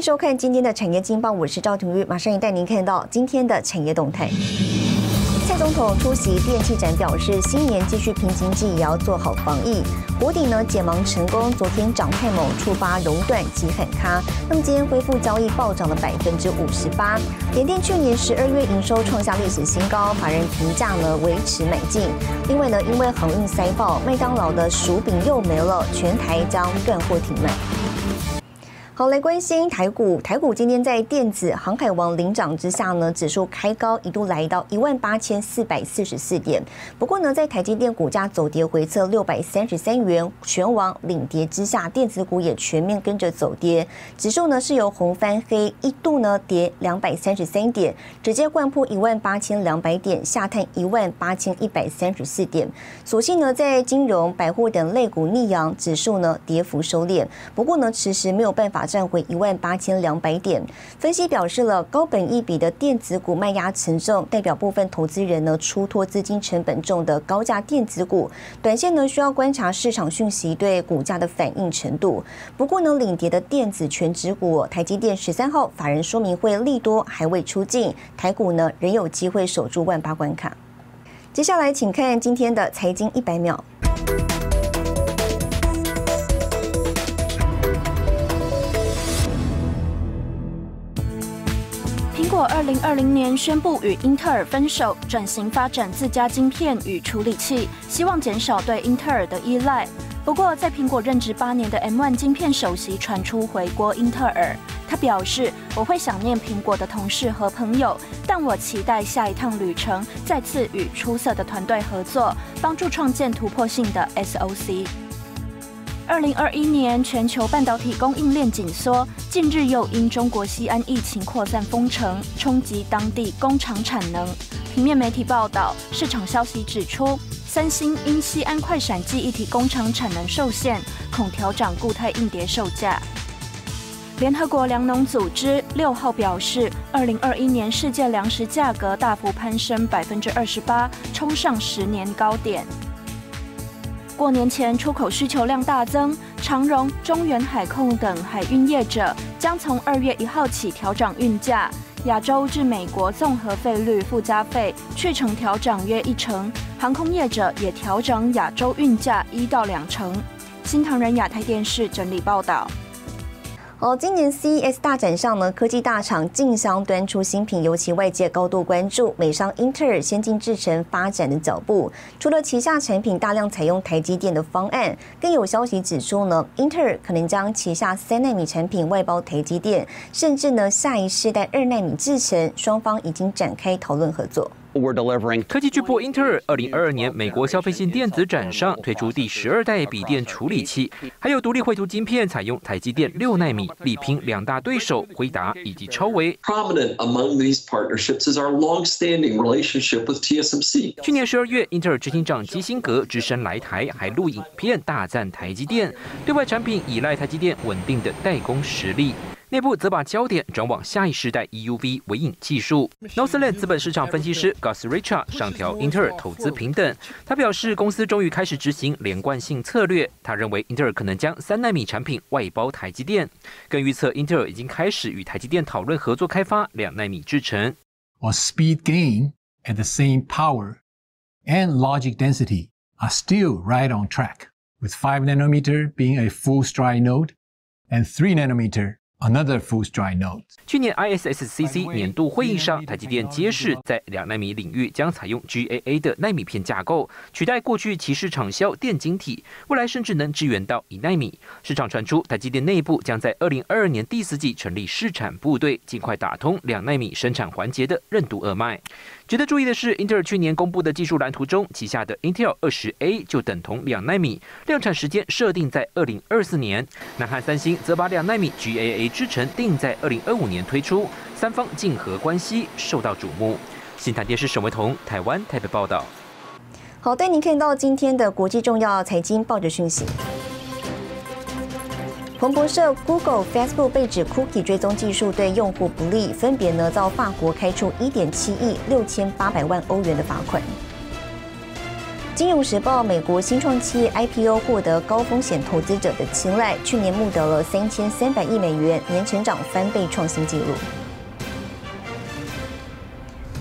迎收看今天的产业经报，我是赵廷玉，马上也带您看到今天的产业动态。蔡总统出席电器展表示，新年继续拼经济，也要做好防疫。国底呢解盲成功，昨天涨太猛，触发熔断及喊卡。那么今天恢复交易，暴涨了百分之五十八。联电去年十二月营收创下历史新高，法人评价呢维持买进。另外呢，因为航运塞爆，麦当劳的薯饼又没了，全台将断货停卖。好，来关心台股。台股今天在电子航海王领涨之下呢，指数开高，一度来到一万八千四百四十四点。不过呢，在台积电股价走跌回测六百三十三元，全网领跌之下，电子股也全面跟着走跌。指数呢是由红翻黑，一度呢跌两百三十三点，直接掼破一万八千两百点，下探一万八千一百三十四点。所幸呢，在金融、百货等类股逆阳，指数呢跌幅收敛。不过呢，迟迟没有办法。站回一万八千两百点。分析表示了高本一比的电子股卖压沉重，代表部分投资人呢出脱资金成本重的高价电子股。短线呢需要观察市场讯息对股价的反应程度。不过呢，领跌的电子全指股台积电十三号法人说明会利多还未出境，台股呢仍有机会守住万八关卡。接下来请看今天的财经一百秒。二零二零年宣布与英特尔分手，转型发展自家晶片与处理器，希望减少对英特尔的依赖。不过，在苹果任职八年的 M1 晶片首席传出回国英特尔，他表示：“我会想念苹果的同事和朋友，但我期待下一趟旅程再次与出色的团队合作，帮助创建突破性的 SOC。”二零二一年全球半导体供应链紧缩，近日又因中国西安疫情扩散封城，冲击当地工厂产能。平面媒体报道，市场消息指出，三星因西安快闪记忆体工厂产能受限，恐调涨固态硬碟售价。联合国粮农组织六号表示，二零二一年世界粮食价格大幅攀升百分之二十八，冲上十年高点。过年前出口需求量大增，长荣、中原海控等海运业者将从二月一号起调整运价。亚洲至美国综合费率附加费去程调整约一成，航空业者也调整亚洲运价一到两成。新唐人亚太电视整理报道。哦，今年 CES 大展上呢，科技大厂竞相端出新品，尤其外界高度关注美商英特尔先进制程发展的脚步。除了旗下产品大量采用台积电的方案，更有消息指出呢，英特尔可能将旗下三纳米产品外包台积电，甚至呢下一世代二纳米制程，双方已经展开讨论合作。We're delivering 科技巨擘英特尔，二零二二年美国消费性电子展上推出第十二代笔电处理器，还有独立绘图晶片，采用台积电六纳米，力拼两大对手辉达以及超维。Prominent among these partnerships is our long-standing relationship with TSMC。去年十二月，英特尔执行长基辛格只身来台，还录影片大赞台积电，对外产品依赖台积电稳定的代工实力。内部则把焦点转往下一世代 EUV 微影技术。Northland 资本市场分析师 Gus Richard 上调英特尔投资平等。他表示，公司终于开始执行连贯性策略。他认为，英特尔可能将三纳米产品外包台积电，更预测英特尔已经开始与台积电讨论合作开发两纳米制程。While speed gain and the same power and logic density are still right on track, with 5 nanometer being a full stride node and 3 nanometer Another full stride note。去年 ISSCC 年度会议上，台积电揭示在两纳米领域将采用 GAA 的纳米片架构，取代过去其市场销电晶体，未来甚至能支援到一纳米。市场传出，台积电内部将在二零二二年第四季成立试产部队，尽快打通两纳米生产环节的任督二脉。值得注意的是，英特尔去年公布的技术蓝图中，旗下的 Intel 二十 A 就等同两纳米，量产时间设定在二零二四年。南韩三星则把两纳米 GAA 制程定在二零二五年推出，三方竞合关系受到瞩目。新台电视沈维彤，台湾台北报道。好，带您看到今天的国际重要财经报纸讯息。彭博社，Google、Facebook 被指 Cookie 追踪技术对用户不利，分别呢遭法国开出一点七亿六千八百万欧元的罚款。金融时报，美国新创企业 IPO 获得高风险投资者的青睐，去年募得了三千三百亿美元，年成长翻倍，创新纪录。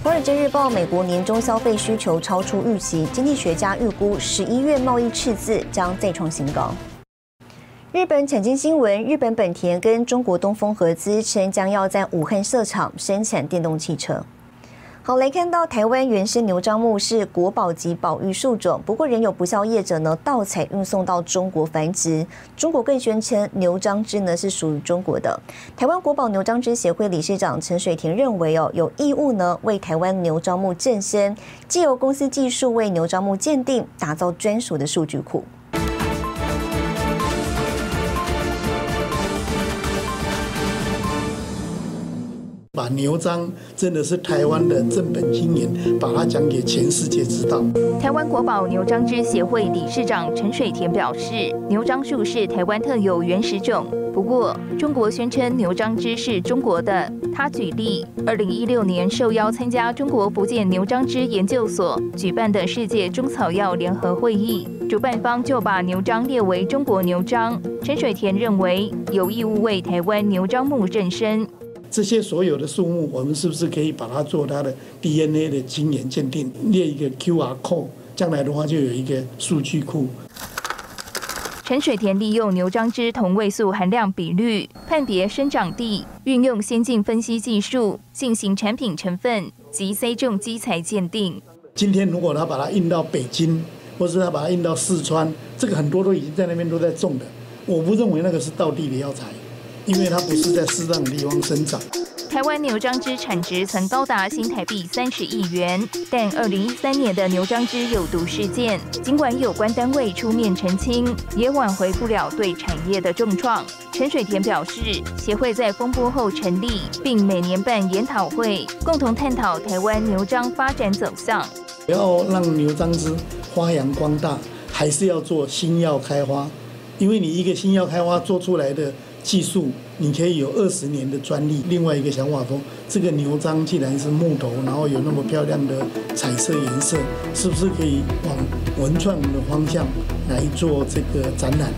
华尔街日报，美国年终消费需求超出预期，经济学家预估十一月贸易赤字将再创新高。日本产经新闻，日本本田跟中国东风合资称将要在武汉设厂生产电动汽车。好，来看到台湾原生牛樟木是国宝级保育树种，不过仍有不肖业者呢盗采运送到中国繁殖。中国更宣称牛樟芝呢是属于中国的。台湾国宝牛樟芝协会理事长陈水田认为哦，有义务呢为台湾牛樟木正身，既由公司技术为牛樟木鉴定，打造专属的数据库。把牛樟真的是台湾的正本经营，把它讲给全世界知道。台湾国宝牛樟芝协会理事长陈水田表示，牛樟树是台湾特有原始种，不过中国宣称牛樟芝是中国的。他举例，二零一六年受邀参加中国福建牛樟芝研究所举办的世界中草药联合会议，主办方就把牛樟列为中国牛樟。陈水田认为有义务为台湾牛樟木正身。这些所有的树木，我们是不是可以把它做它的 DNA 的基因鉴定，列一个 QR code，将来的话就有一个数据库。陈水田利用牛樟芝同位素含量比率判别生长地，运用先进分析技术进行产品成分及 C 种基材鉴定。今天如果他把它运到北京，或是他把它运到四川，这个很多都已经在那边都在种的，我不认为那个是道地的药材。因为它不是在适当的地方生长。台湾牛樟芝产值曾高达新台币三十亿元，但二零一三年的牛樟芝有毒事件，尽管有关单位出面澄清，也挽回不了对产业的重创。陈水田表示，协会在风波后成立，并每年办研讨会，共同探讨台湾牛樟发展走向。要让牛樟芝发扬光大，还是要做新药开花？因为你一个新药开花做出来的。技术，你可以有二十年的专利。另外一个想法说，这个牛樟既然是木头，然后有那么漂亮的彩色颜色，是不是可以往文创的方向来做这个展览？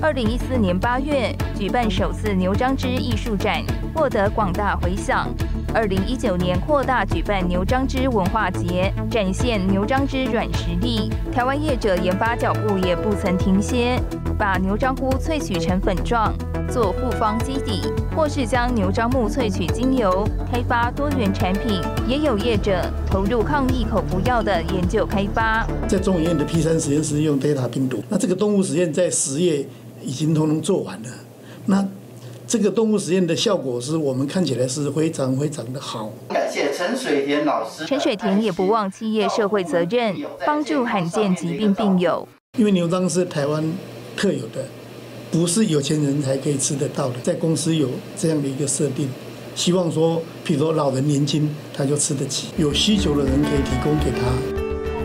二零一四年八月举办首次牛樟芝艺术展，获得广大回响。二零一九年扩大举办牛樟芝文化节，展现牛樟芝软实力。台湾业者研发脚步也不曾停歇，把牛樟菇萃取成粉状，做复方基底，或是将牛樟木萃取精油，开发多元产品。也有业者投入抗疫口服药的研究开发。在中医院的 P 三实验室用 Delta 病毒，那这个动物实验在十月已经通通做完了。那这个动物实验的效果是我们看起来是非常非常的好。感谢陈水田老师。陈水田也不忘企业社会责任，帮助罕见疾病病友。因为牛樟是台湾特有的，不是有钱人才可以吃得到的。在公司有这样的一个设定，希望说，譬如说老人年轻他就吃得起，有需求的人可以提供给他。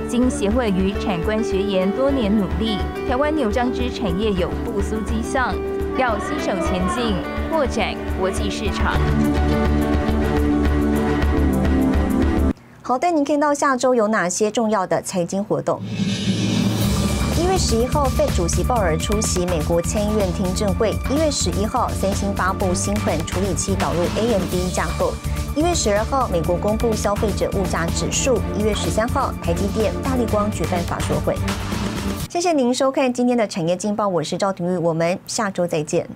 经协会与产官学研多年努力，台湾牛樟芝产业有复苏迹象。要携手前进，扩展国际市场。好，带您看到下周有哪些重要的财经活动。一月十一号费主席鲍尔出席美国参议院听证会。一月十一号，三星发布新款处理器导入 AMD 架构。一月十二号，美国公布消费者物价指数。一月十三号，台积电、大力光举办法说会。谢谢您收看今天的产业劲报，我是赵廷玉，我们下周再见。